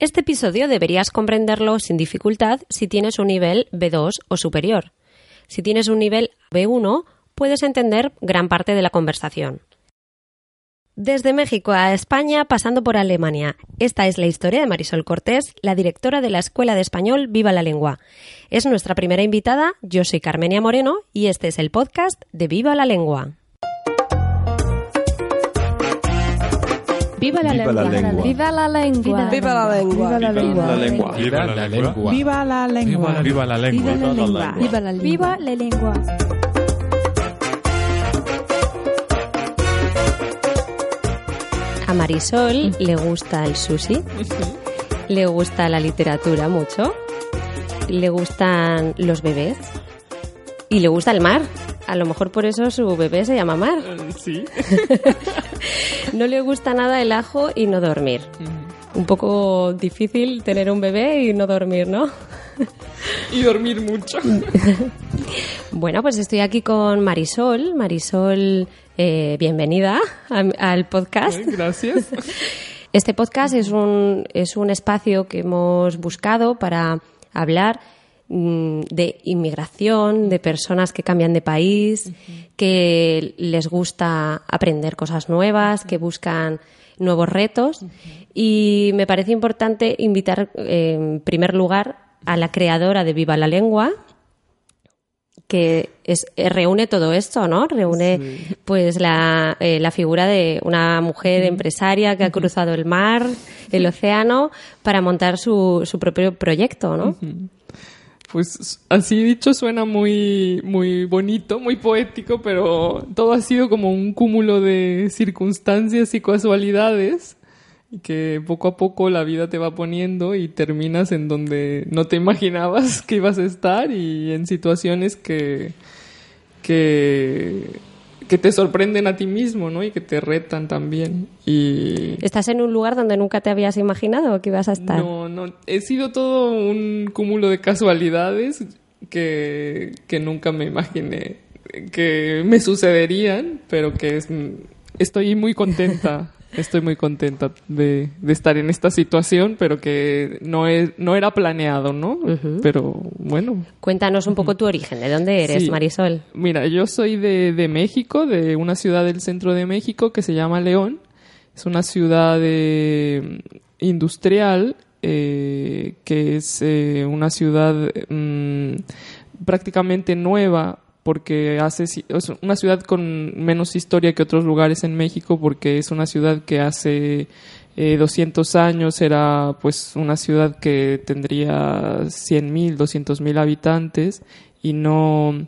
Este episodio deberías comprenderlo sin dificultad si tienes un nivel B2 o superior. Si tienes un nivel B1, puedes entender gran parte de la conversación. Desde México a España, pasando por Alemania. Esta es la historia de Marisol Cortés, la directora de la Escuela de Español Viva la Lengua. Es nuestra primera invitada, yo soy Carmenia Moreno y este es el podcast de Viva la Lengua. Viva la, Viva la lengua. lengua. Viva la lengua. Viva la lengua. Viva la lengua. la lengua. Viva la lengua. Viva la lengua. Viva la lengua. Viva la lengua. Viva la lengua. Viva la lengua. A Marisol le gusta el sushi, le gusta la literatura mucho, le gustan los bebés y le gusta el mar. A lo mejor por eso su bebé se llama Mar. Sí. No le gusta nada el ajo y no dormir. Un poco difícil tener un bebé y no dormir, ¿no? Y dormir mucho. Bueno, pues estoy aquí con Marisol. Marisol, eh, bienvenida a- al podcast. Gracias. Este podcast es un, es un espacio que hemos buscado para hablar de inmigración, de personas que cambian de país, que les gusta aprender cosas nuevas, que buscan nuevos retos. Y me parece importante invitar, eh, en primer lugar, a la creadora de Viva la Lengua, que es, eh, reúne todo esto, ¿no? Reúne pues la, eh, la figura de una mujer empresaria que ha cruzado el mar, el océano, para montar su, su propio proyecto, ¿no? Pues así dicho suena muy, muy bonito, muy poético, pero todo ha sido como un cúmulo de circunstancias y casualidades que poco a poco la vida te va poniendo y terminas en donde no te imaginabas que ibas a estar y en situaciones que, que, que te sorprenden a ti mismo, ¿no? Y que te retan también. Y Estás en un lugar donde nunca te habías imaginado que ibas a estar. no, no, he sido todo un cúmulo de casualidades que, que nunca me imaginé que me sucederían, pero que es, estoy muy contenta, estoy muy contenta de, de estar en esta situación, pero que no, es, no era planeado, ¿no? Pero bueno, Cuéntanos un poco tu origen, ¿de dónde eres, Sí. Marisol? Mira, yo soy de, de México, de una ciudad del centro de México que se llama León. Es una ciudad eh, industrial eh, que es eh, una ciudad mm, prácticamente nueva porque hace es una ciudad con menos historia que otros lugares en México porque es una ciudad que hace eh, 200 años era pues una ciudad que tendría 100.000, 200.000 habitantes y no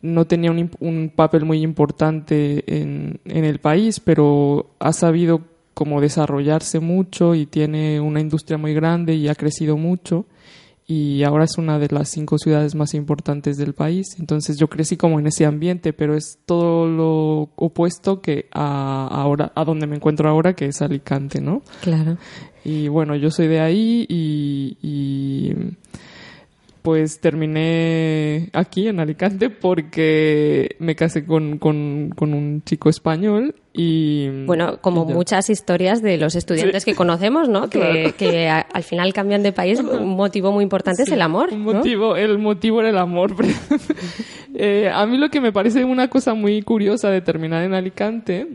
no tenía un, un papel muy importante en, en el país, pero ha sabido como desarrollarse mucho y tiene una industria muy grande y ha crecido mucho y ahora es una de las cinco ciudades más importantes del país. Entonces yo crecí como en ese ambiente, pero es todo lo opuesto que a ahora a donde me encuentro ahora, que es Alicante, ¿no? Claro. Y bueno, yo soy de ahí y, y, pues terminé aquí en Alicante porque me casé con, con, con un chico español y... Bueno, como y muchas historias de los estudiantes que conocemos, ¿no? Que, Claro. que a- al final cambian de país. Un motivo muy importante es el amor. Un ¿no? motivo, El motivo era el amor. Eh, a mí lo que me parece una cosa muy curiosa de terminar en Alicante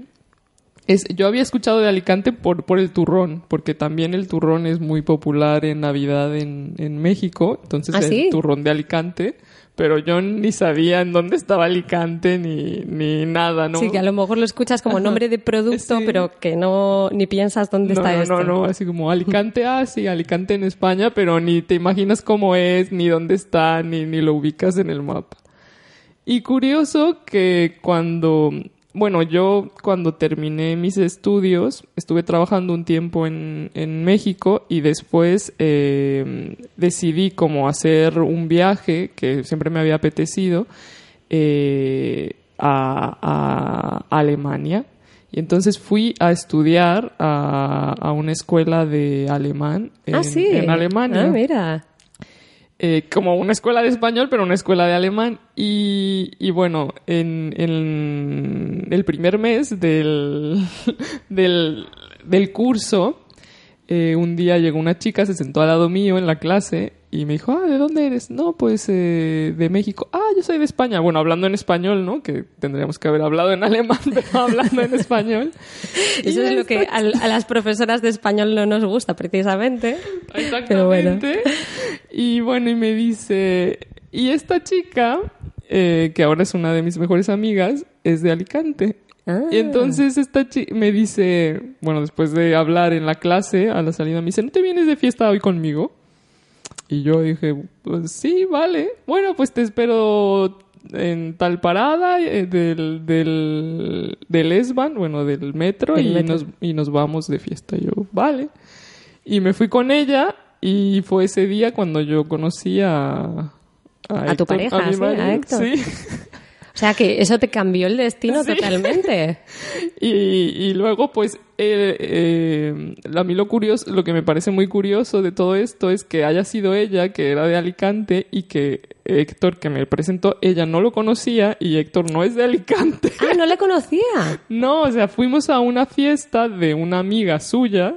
es, yo había escuchado de Alicante por, por el turrón, porque también el turrón es muy popular en Navidad en, en México, entonces ¿Ah, el sí? turrón de Alicante, pero yo ni sabía en dónde estaba Alicante ni, ni nada, ¿no? Sí, que a lo mejor lo escuchas como nombre de producto, Sí. pero que no ni piensas dónde no, está no, esto. no, no, así como Alicante, ah, sí, Alicante en España, pero ni te imaginas cómo es, ni dónde está, ni, ni lo ubicas en el mapa. Y curioso que cuando bueno, yo cuando terminé mis estudios estuve trabajando un tiempo en, en México y después eh, decidí como hacer un viaje que siempre me había apetecido eh, a, a Alemania. Y entonces fui a estudiar a, a una escuela de alemán en, ah, sí. en Alemania. Ah, mira. Eh, como una escuela de español, pero una escuela de alemán. Y, y bueno, en, en el primer mes del, del, curso, eh, un día llegó una chica, se sentó al lado mío en la clase y me dijo, ah, ¿de dónde eres? No, pues eh, de México. Ah, yo soy de España. Bueno, hablando en español, ¿no? Que tendríamos que haber hablado en alemán, pero hablando en español. Eso es lo que a, a las profesoras de español no nos gusta, precisamente. Pero bueno. Exactamente. Y bueno, y me dice, y esta chica, eh, que ahora es una de mis mejores amigas, es de Alicante. Ah. Y entonces esta chica me dice, bueno, después de hablar en la clase, a la salida, me dice, ¿no te vienes de fiesta hoy conmigo? Y yo dije, pues sí, vale. Bueno, pues te espero en tal parada eh, del, del, del S-Bahn, bueno, del metro, Del y, metro. Nos, y nos vamos de fiesta. Y yo, vale. Y me fui con ella y fue ese día cuando yo conocí a... A tu Héctor, pareja, mi sí, a. Héctor. Sí. O sea que eso te cambió el destino Sí. totalmente. Y, y luego, pues, eh, eh, a mí lo curioso, lo que me parece muy curioso de todo esto es que haya sido ella, que era de Alicante, y que Héctor, que me presentó, ella no lo conocía y Héctor no es de Alicante. Ah, no le conocía. No, o sea, fuimos a una fiesta de una amiga suya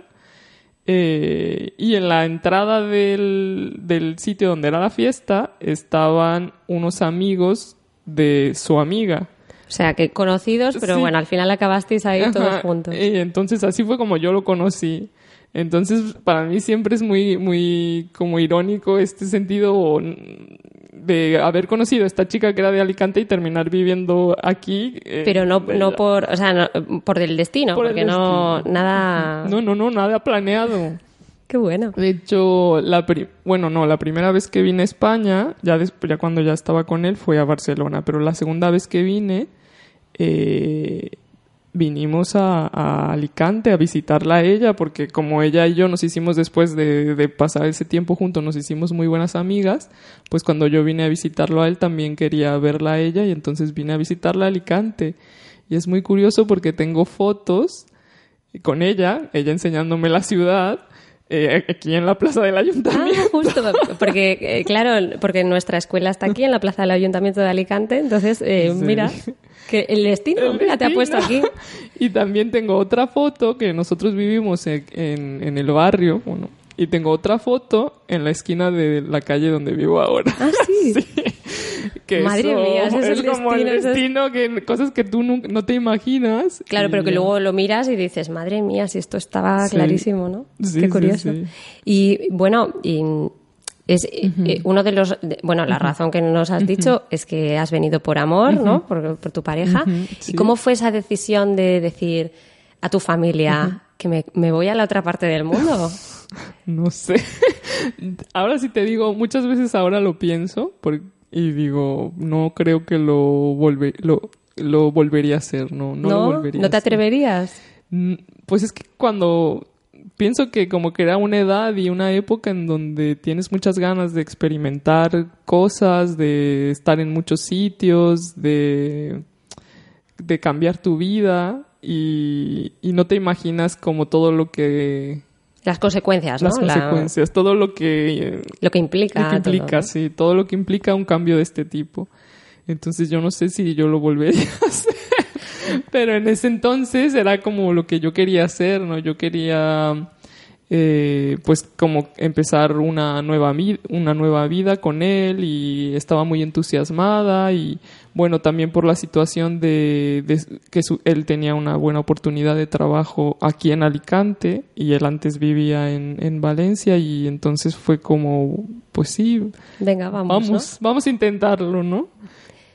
eh, y en la entrada del, del sitio donde era la fiesta estaban unos amigos de su amiga. O sea, que conocidos, pero Sí. bueno, al final acabasteis ahí todos Ajá, juntos. Y entonces así fue como yo lo conocí. Entonces, para mí siempre es muy, muy como irónico este sentido de haber conocido a esta chica que era de Alicante y terminar viviendo aquí. eh, Pero no, no por, o sea, no- por el destino, Por el porque no, destino. nada... No, no, no, nada planeado. Qué bueno. De hecho, la pri- bueno, no, la primera vez que vine a España, ya, cuando ya estaba con él, fue a Barcelona. Pero la segunda vez que vine, eh, vinimos a, a Alicante a visitarla a ella, porque como ella y yo nos hicimos después de, de pasar ese tiempo juntos, nos hicimos muy buenas amigas, pues cuando yo vine a visitarlo a él, también quería verla a ella y entonces vine a visitarla a Alicante. Y es muy curioso porque tengo fotos con ella, ella enseñándome la ciudad, eh, aquí en la plaza del Ah, ayuntamiento. justo, porque eh, claro, porque nuestra escuela está aquí en la plaza del Ayuntamiento de Alicante, entonces eh, Sí. mira, que el destino, El mira, te ha puesto aquí. Y también tengo otra foto que nosotros vivimos en, en- en el barrio, bueno, y tengo otra foto en la esquina de la calle donde vivo ahora. Ah, sí. Que Madre eso mía, es el como el destino, es- destino, que cosas que tú no te imaginas. Claro, Y pero que luego lo miras y dices, madre mía, si esto estaba Sí. clarísimo, ¿no? Sí, Qué curioso. sí. Y bueno, y es eh, uno de los, de- bueno, la razón que nos has dicho es que has venido por amor, ¿no? Por, por tu pareja. Sí. ¿Y cómo fue esa decisión de decir a tu familia que me, me voy a la otra parte del mundo? No sé. ahora sí te digo, muchas veces ahora lo pienso por- y digo, no creo que lo, volve, lo, lo volvería a hacer, no, no, lo volvería ¿No te atreverías? Mm, Pues es que cuando pienso que como que era una edad y una época en donde tienes muchas ganas de experimentar cosas, de estar en muchos sitios, de, de cambiar tu vida y, y no te imaginas como todo lo que... Las consecuencias, ¿no? Las La- consecuencias, todo lo que... lo que implica. lo que todo, implica, ¿no? sí, todo lo que implica un cambio de este tipo. Entonces yo no sé si yo lo volvería a hacer. Pero en ese entonces era como lo que yo quería hacer, ¿no? Yo quería, eh, pues, como empezar una nueva, una nueva vida con él y estaba muy entusiasmada y, bueno, también por la situación de, de que su- él tenía una buena oportunidad de trabajo aquí en Alicante y él antes vivía en, en Valencia y entonces fue como, pues sí, Venga, vamos. vamos, ¿no? vamos a intentarlo, ¿no?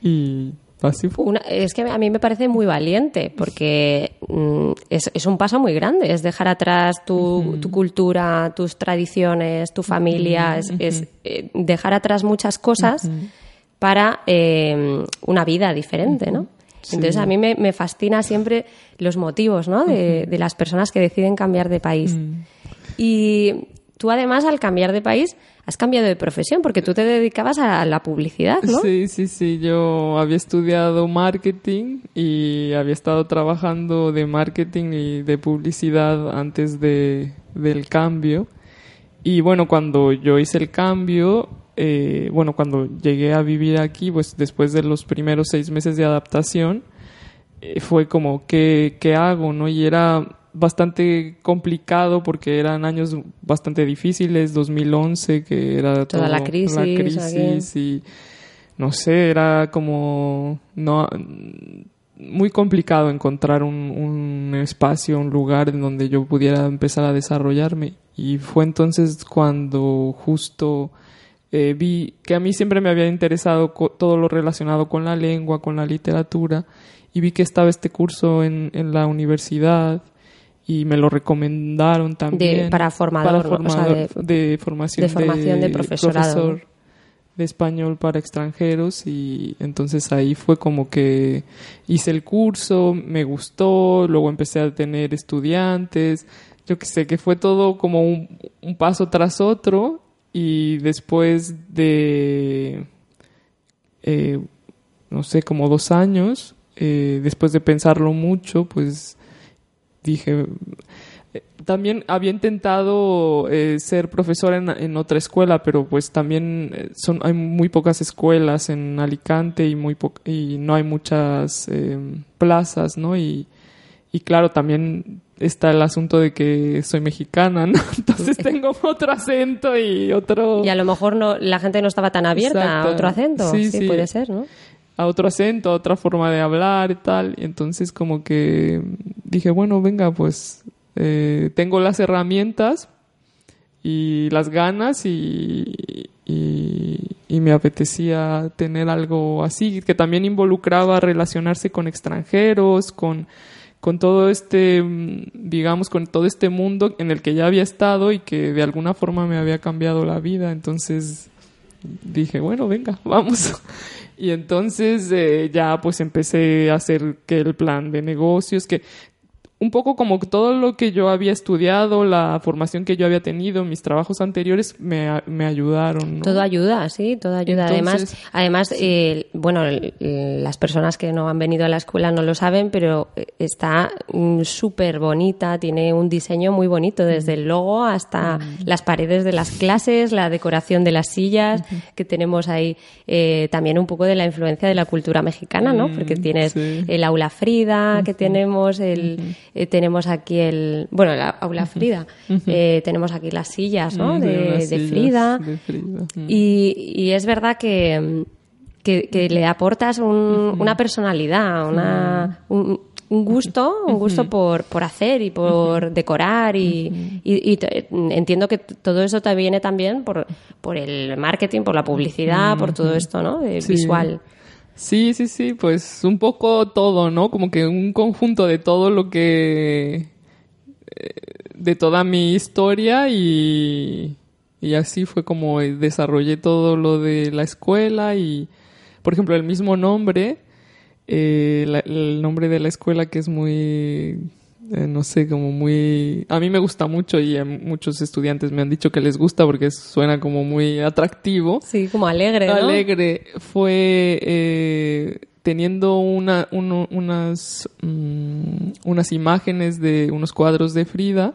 Y así fue. Una- es que a mí me parece muy valiente porque mm, es, es un paso muy grande, es dejar atrás tu, tu cultura, tus tradiciones, tu familia, es, es, eh, dejar atrás muchas cosas para eh, una vida diferente, ¿no? Entonces a mí me, me fascina siempre los motivos, ¿no? De, de las personas que deciden cambiar de país. Mm. Y tú además al cambiar de país has cambiado de profesión porque tú te dedicabas a la publicidad, ¿no? Sí, sí, sí. Yo había estudiado marketing y había estado trabajando de marketing y de publicidad antes de, del cambio. Y bueno, cuando yo hice el cambio, eh, bueno, cuando llegué a vivir aquí, pues después de los primeros seis meses de adaptación, eh, fue como, ¿qué, ¿qué hago? ¿no? Y era bastante complicado porque eran años bastante difíciles, 2011, que era Toda la crisis, la crisis y no sé, era como no muy complicado encontrar un, un espacio, un lugar en donde yo pudiera empezar a desarrollarme y fue entonces cuando justo eh, vi que a mí siempre me había interesado todo lo relacionado con la lengua, con la literatura y vi que estaba este curso en, en la universidad y me lo recomendaron también. para formador, para o sea, formador- de- de formación de formación de profesorado, profesor de español para extranjeros y entonces ahí fue como que hice el curso, me gustó, luego empecé a tener estudiantes, yo que sé, que fue todo como un, un paso tras otro y después de, eh, no sé, como dos años, eh, después de pensarlo mucho, pues dije, también había intentado eh, ser profesora en, en otra escuela, pero pues también eh, son hay muy pocas escuelas en Alicante y muy y no hay muchas plazas, ¿no? Y, y claro, también está el asunto de que soy mexicana, ¿no? Entonces tengo otro acento y otro Y a lo mejor no, la gente no estaba tan abierta Exacto. a otro acento. Sí, Sí, sí. puede ser, ¿no? a otro acento, a otra forma de hablar y tal. Y entonces como que dije, bueno, venga, pues eh, tengo las herramientas y las ganas y, y, y me apetecía tener algo así, que también involucraba relacionarse con extranjeros, con, con todo este, mm, digamos, con todo este mundo en el que ya había estado y que de alguna forma me había cambiado la vida. Entonces dije, bueno, venga, vamos. Y entonces eh, ya pues empecé a hacer que el plan de negocios, que un poco como todo lo que yo había estudiado, la formación que yo había tenido, mis trabajos anteriores me, me ayudaron. ¿no? Todo ayuda, sí, todo ayuda. Entonces, además, además eh, bueno, las personas que no han venido a la escuela no lo saben, pero eh, está mm, súper bonita, tiene un diseño muy bonito, desde el logo hasta las paredes de las clases, la decoración de las sillas, que tenemos ahí eh, también un poco de la influencia de la cultura mexicana, ¿no? Porque tienes sí. el aula Frida que tenemos, el, eh, tenemos aquí el, bueno, la aula Frida, eh, tenemos aquí las sillas, ¿no? De, Frida. de Frida. Y, y es verdad que, que, que le aportas un- una personalidad, una, un, un gusto, un gusto por, por hacer y por decorar y, y- y te- entiendo que todo eso te viene también por, por el marketing, por la publicidad, por todo esto, ¿no? Sí. visual. Sí, sí, sí, pues un poco todo, ¿no? Como que un conjunto de todo lo que... eh, de toda mi historia y, y así fue como desarrollé todo lo de la escuela y, por ejemplo, el mismo nombre, eh, el nombre de la escuela que es muy... eh, no sé, como muy... A mí me gusta mucho y a muchos estudiantes me han dicho que les gusta porque suena como muy atractivo Sí, como alegre, ¿no? alegre fue eh, teniendo una, uno- unas, mm, unas imágenes de unos cuadros de Frida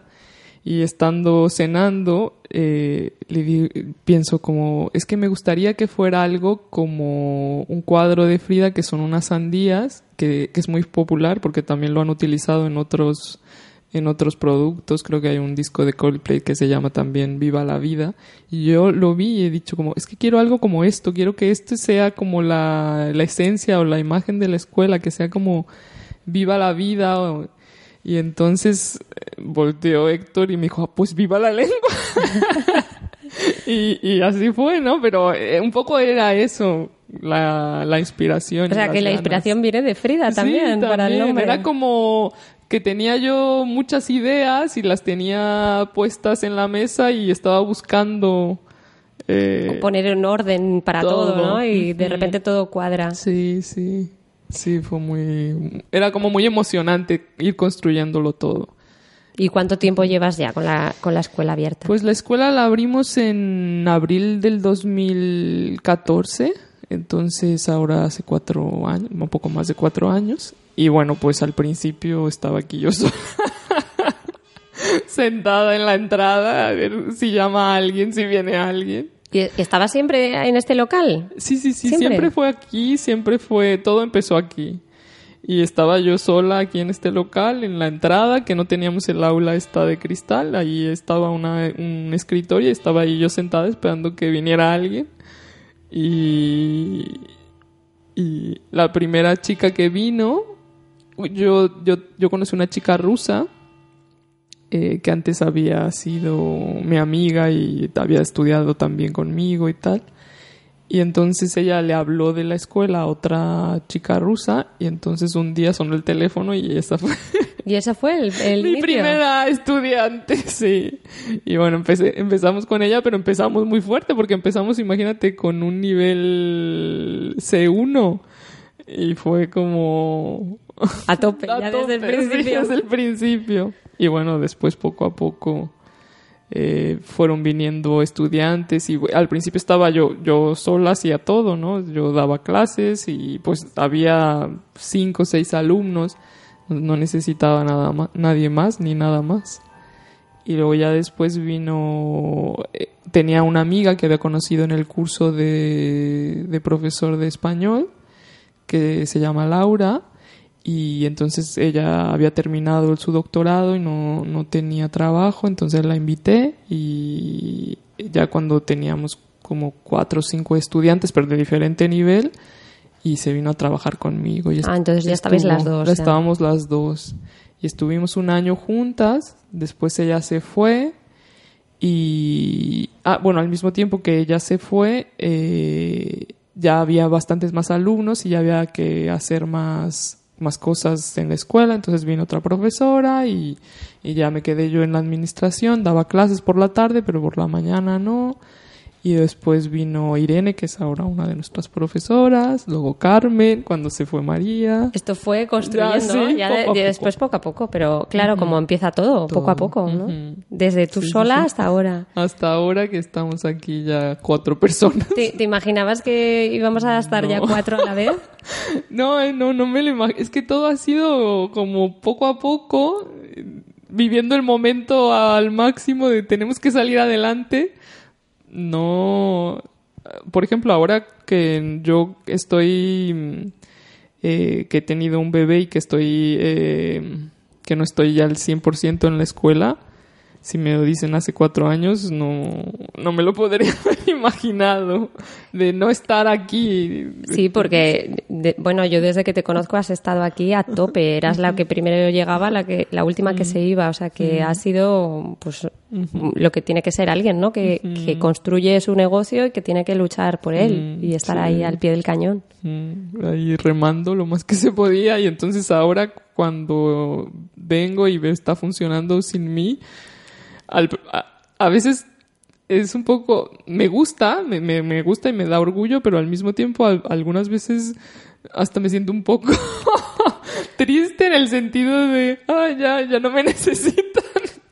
y estando cenando eh, le pienso como es que me gustaría que fuera algo como un cuadro de Frida que son unas sandías que, que es muy popular porque también lo han utilizado en otros en otros productos. Creo que hay un disco de Coldplay que se llama también Viva la Vida. Y yo lo vi y he dicho como, es que quiero algo como esto, quiero que esto sea como la, la esencia o la imagen de la escuela, que sea como Viva la Vida. o- y entonces eh, volteó Héctor y me dijo, "Ah, pues viva la lengua. y, y así fue, ¿no? Pero eh, un poco era eso, la, la inspiración. O sea, que la ganas. inspiración viene de Frida Sí, también, para el nombre. Era como que tenía yo muchas ideas y las tenía puestas en la mesa y estaba buscando. eh, Poner en orden para todo, todo. ¿no? Y de repente todo cuadra. sí, sí. Sí, fue muy... Era como muy emocionante ir construyéndolo todo. ¿Y cuánto tiempo llevas ya con la, con la escuela abierta? Pues la escuela la abrimos en abril del 2014, entonces ahora hace cuatro años, un poco más de cuatro años. Y bueno, pues al principio estaba aquí yo sola, sentada en la entrada, a ver si llama a alguien, si viene alguien. ¿Y ¿Estaba siempre en este local? Sí, sí, sí, siempre, fue aquí, siempre fue, todo empezó aquí. Y estaba yo sola aquí en este local, en la entrada, que no teníamos el aula esta de cristal. Ahí estaba una, un escritorio y estaba ahí yo sentada esperando que viniera alguien. Y, y la primera chica que vino, yo, yo, yo conocí una chica rusa eh, que antes había sido mi amiga y había estudiado también conmigo y tal. Y entonces ella le habló de la escuela a otra chica rusa y entonces un día sonó el teléfono y esa fue... ¿Y esa fue el, el Mi primera estudiante, sí. Y bueno, empecé, empezamos con ella, pero empezamos muy fuerte porque empezamos, imagínate, con un nivel C1 y fue como... A tope, ya desde el principio. desde el principio. Y bueno, después poco a poco eh, fueron viniendo estudiantes y al principio estaba yo, yo sola hacía todo, ¿no? Yo daba clases y pues había cinco o seis alumnos, no necesitaba nada más, nadie más ni nada más. Y luego ya después vino, eh, tenía una amiga que había conocido en el curso de, de profesor de español, que se llama Laura, y entonces ella había terminado su doctorado y no, no tenía trabajo, entonces la invité y ya cuando teníamos como cuatro o cinco estudiantes, pero de diferente nivel, y se vino a trabajar conmigo. Y ah, entonces ya estabais las dos. Ya. Estábamos las dos. Y estuvimos un año juntas, después ella se fue y... Ah, bueno, al mismo tiempo que ella se fue, eh, ya había bastantes más alumnos y ya había que hacer más más cosas en la escuela, entonces vino otra profesora y, y, ya me quedé yo en la administración, daba clases por la tarde, pero por la mañana no. Y después vino Irene, que es ahora una de nuestras profesoras, luego Carmen, cuando se fue María. Esto fue construyendo, ya, sí, ya de, después poco a poco, pero claro, uh -huh. como empieza todo, todo, poco a poco, ¿no? Uh -huh. Desde tú sí, sola sí, hasta ahora. Hasta ahora que estamos aquí ya cuatro personas. ¿Te, te imaginabas que íbamos a estar no. ya cuatro a la vez? no, eh, no, no me lo imagino. Es que todo ha sido como poco a poco, viviendo el momento al máximo de tenemos que salir adelante no, por ejemplo, ahora que yo estoy, eh, que he tenido un bebé y que estoy, eh, que no estoy ya al 100% en la escuela, si me lo dicen hace cuatro años, no, no me lo podría haber imaginado de no estar aquí. Sí, porque, de, bueno, yo desde que te conozco has estado aquí a tope. Eras la que primero llegaba, la que la última que se iba. O sea, que ha sido, pues, lo que tiene que ser alguien, ¿no? Que, que, construye su negocio y que tiene que luchar por él y estar sí. ahí al pie del cañón. Ahí remando lo más que se podía y entonces ahora cuando vengo y veo está funcionando sin mí, al, a, a, veces es un poco, me gusta, me, me, me, gusta y me da orgullo, pero al mismo tiempo algunas veces hasta me siento un poco triste en el sentido de, ah, ya, ya no me necesitan.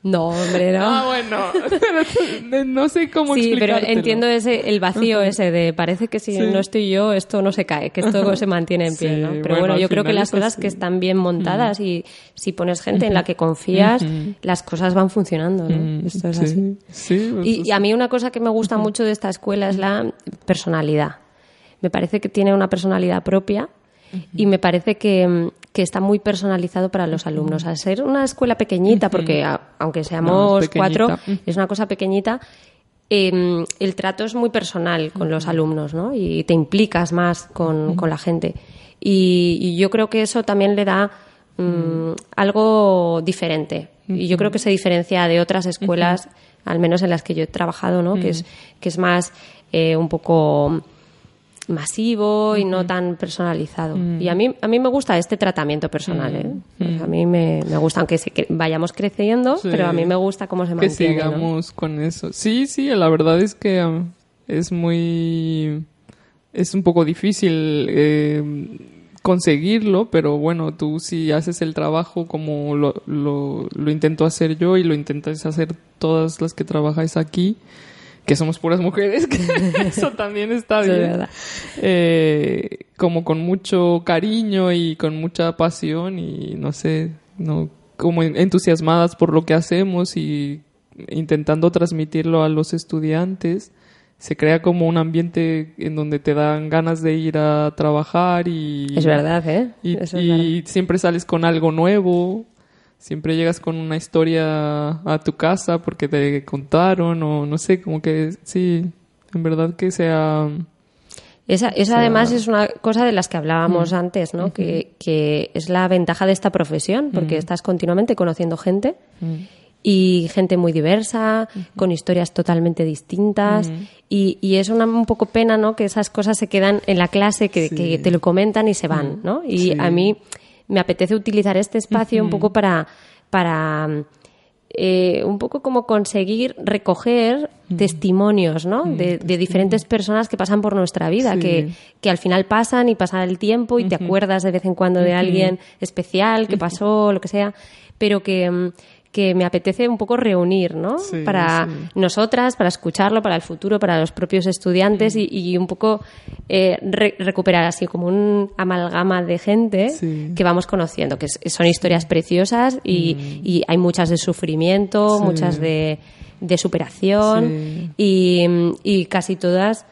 No, hombre, no. Ah, bueno. no sé cómo Sí, pero entiendo ese, el vacío ese de parece que si sí. no estoy yo, esto no se cae, que esto se mantiene en pie, sí, ¿no? Pero bueno, bueno yo creo que las cosas que están bien montadas y si pones gente en la que confías, las cosas van funcionando, ¿no? Esto es así. Sí, pues y, y, a mí una cosa que me gusta mucho de esta escuela es la personalidad. Me parece que tiene una personalidad propia y me parece que, que, está muy personalizado para los alumnos. Al ser una escuela pequeñita, porque a, aunque seamos cuatro, es una cosa pequeñita, eh, el trato es muy personal con los alumnos, ¿no? Y te implicas más con, con la gente. Y, y, yo creo que eso también le da um, algo diferente. Y yo creo que se diferencia de otras escuelas, al menos en las que yo he trabajado, ¿no? Que es, que es más eh, un poco masivo y no tan personalizado. Y a mí, a mí me gusta este tratamiento personal. ¿eh? Pues a mí me, me, gusta, aunque se, que vayamos creciendo, sí. pero a mí me gusta cómo se mantiene. Que sigamos ¿no? con eso. Sí, sí, la verdad es que um, es muy... Es un poco difícil eh, conseguirlo, pero bueno, tú si haces el trabajo como lo, lo, lo intento hacer yo y lo intentas hacer todas las que trabajáis aquí, que somos puras mujeres, que eso también está bien. verdad. Eh, como con mucho cariño y con mucha pasión y no sé, no como en- entusiasmadas por lo que hacemos y intentando transmitirlo a los estudiantes. Se crea como un ambiente en donde te dan ganas de ir a trabajar y Es verdad, ¿eh? y, Eso es y verdad. siempre sales con algo nuevo, siempre llegas con una historia a tu casa porque te contaron o no sé, como que sí, en verdad que sea... Esa, esa sea- además es una cosa de las que hablábamos antes, ¿no? que, que es la ventaja de esta profesión, porque estás continuamente conociendo gente y gente muy diversa, con historias totalmente distintas. y, y es una, un poco pena, ¿no? Que esas cosas se quedan en la clase, que, Sí. que te lo comentan y se van, ¿no? Y Sí. a mí me apetece utilizar este espacio un poco para, para eh, un poco como conseguir recoger testimonios, ¿no? De, de diferentes personas que pasan por nuestra vida, Sí. que, que al final pasan y pasa el tiempo y te acuerdas de vez en cuando de alguien especial que pasó, lo que sea, pero que, mm, que me apetece un poco reunir, ¿no? Sí, para sí. nosotras, para escucharlo, para el futuro, para los propios estudiantes y, y un poco eh, re- recuperar así como un amalgama de gente que vamos conociendo, que son historias preciosas y, y hay muchas de sufrimiento, muchas de, de superación y casi todas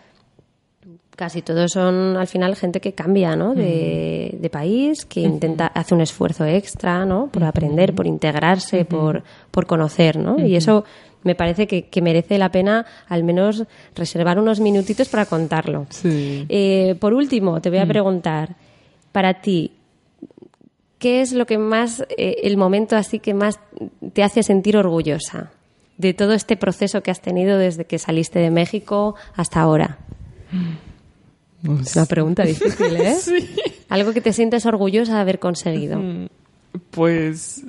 casi todos son al final gente que cambia ¿no? de, de país, que intenta, hace un esfuerzo extra ¿no? por aprender, por integrarse, por, por conocer. ¿no? Y eso me parece que, que merece la pena al menos reservar unos minutitos para contarlo. Sí. Eh, por último, te voy a preguntar, para ti, ¿qué es lo que más, eh, el momento así que más te hace sentir orgullosa de todo este proceso que has tenido desde que saliste de México hasta ahora? No Es una pregunta difícil, ¿eh? Sí. Algo que te sientes orgullosa de haber conseguido. Pues,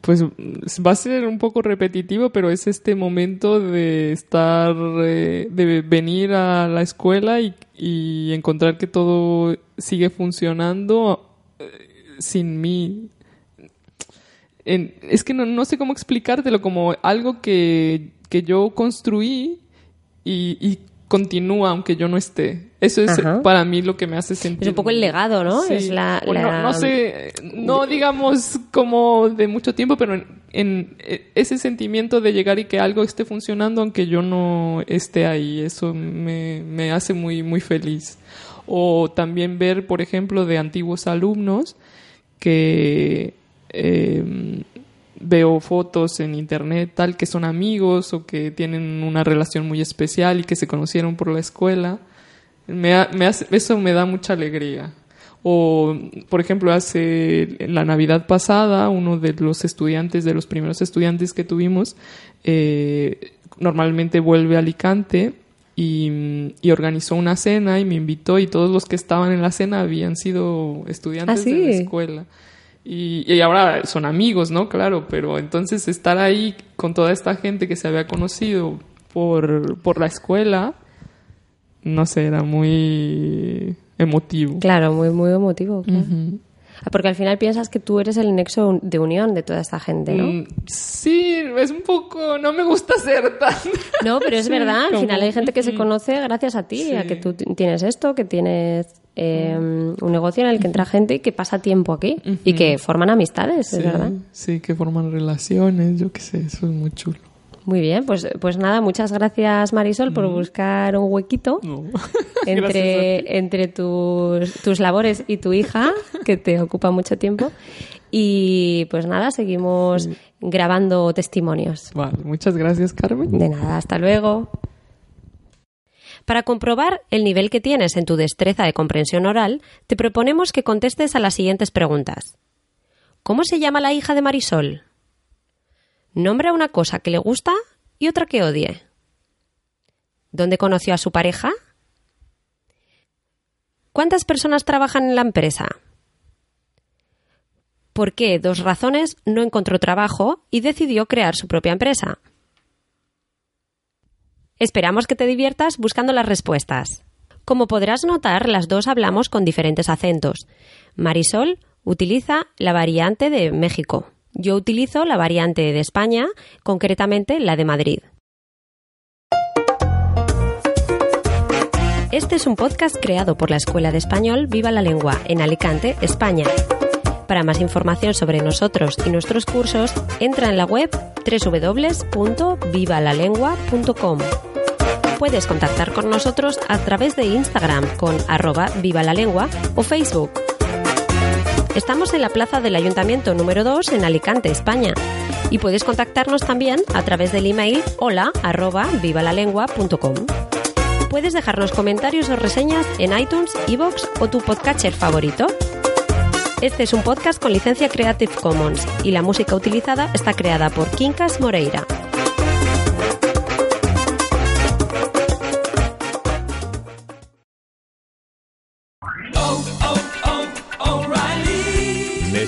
pues va a ser un poco repetitivo, pero es este momento de estar, eh, de venir a la escuela y, y encontrar que todo sigue funcionando eh, sin mí. En- es que no, no sé cómo explicártelo, como algo que, que yo construí y, y continúa aunque yo no esté. Eso es Ajá. para mí lo que me hace sentir. Es un poco el legado, ¿no? Sí. Es la- la- no sé, no digamos como de mucho tiempo, pero en, en, eh, ese sentimiento de llegar y que algo esté funcionando aunque yo no esté ahí, eso me, me hace muy, muy feliz. O también ver, por ejemplo, de antiguos alumnos que eh, veo fotos en internet tal que son amigos o que tienen una relación muy especial y que se conocieron por la escuela. Me ha- me hace- eso me da mucha alegría. O, por ejemplo, hace la Navidad pasada, uno de los estudiantes, de los primeros estudiantes que tuvimos, eh, normalmente vuelve a Alicante y, y organizó una cena y me invitó y todos los que estaban en la cena habían sido estudiantes ¿Ah, sí? de la escuela. Y, y ahora son amigos, ¿no? Claro, pero entonces estar ahí con toda esta gente que se había conocido por, por la escuela, no sé, era muy emotivo. Claro, muy, muy emotivo. claro. Ah, Porque al final piensas que tú eres el nexo de unión de toda esta gente, ¿no? Mm, Sí, es un poco, no me gusta ser tan... No, pero es Sí, verdad, al como- final hay gente que se conoce gracias a ti, Sí. a que tú tienes esto, que tienes eh, un negocio en el que entra gente y que pasa tiempo aquí y que forman amistades, Sí, es verdad. sí, que forman relaciones, yo qué sé, eso es muy chulo. Muy bien, pues, pues nada, muchas gracias Marisol por buscar un huequito No. Entre, entre tus, tus labores y tu hija, que te ocupa mucho tiempo. Y pues nada, seguimos grabando testimonios. Vale, muchas gracias, Carmen. De nada, hasta luego. Para comprobar el nivel que tienes en tu destreza de comprensión oral, te proponemos que contestes a las siguientes preguntas. ¿Cómo se llama la hija de Marisol? Nombra una cosa que le gusta y otra que odie. ¿Dónde conoció a su pareja? ¿Cuántas personas trabajan en la empresa? ¿Por qué dos razones no encontró trabajo y decidió crear su propia empresa? Esperamos que te diviertas buscando las respuestas. Como podrás notar, las dos hablamos con diferentes acentos. Marisol utiliza la variante de México. Yo utilizo la variante de España, concretamente la de Madrid. Este es un podcast creado por la Escuela de Español Viva la Lengua en Alicante, España. Para más información sobre nosotros y nuestros cursos, entra en la web www.vivalalengua.com puedes contactar con nosotros a través de Instagram con arroba o Facebook. Estamos en la plaza del Ayuntamiento número 2 en Alicante, España. Y puedes contactarnos también a través del email hola. Puedes dejarnos comentarios o reseñas en iTunes, Evox o tu podcatcher favorito. Este es un podcast con licencia Creative Commons y la música utilizada está creada por Quincas Moreira.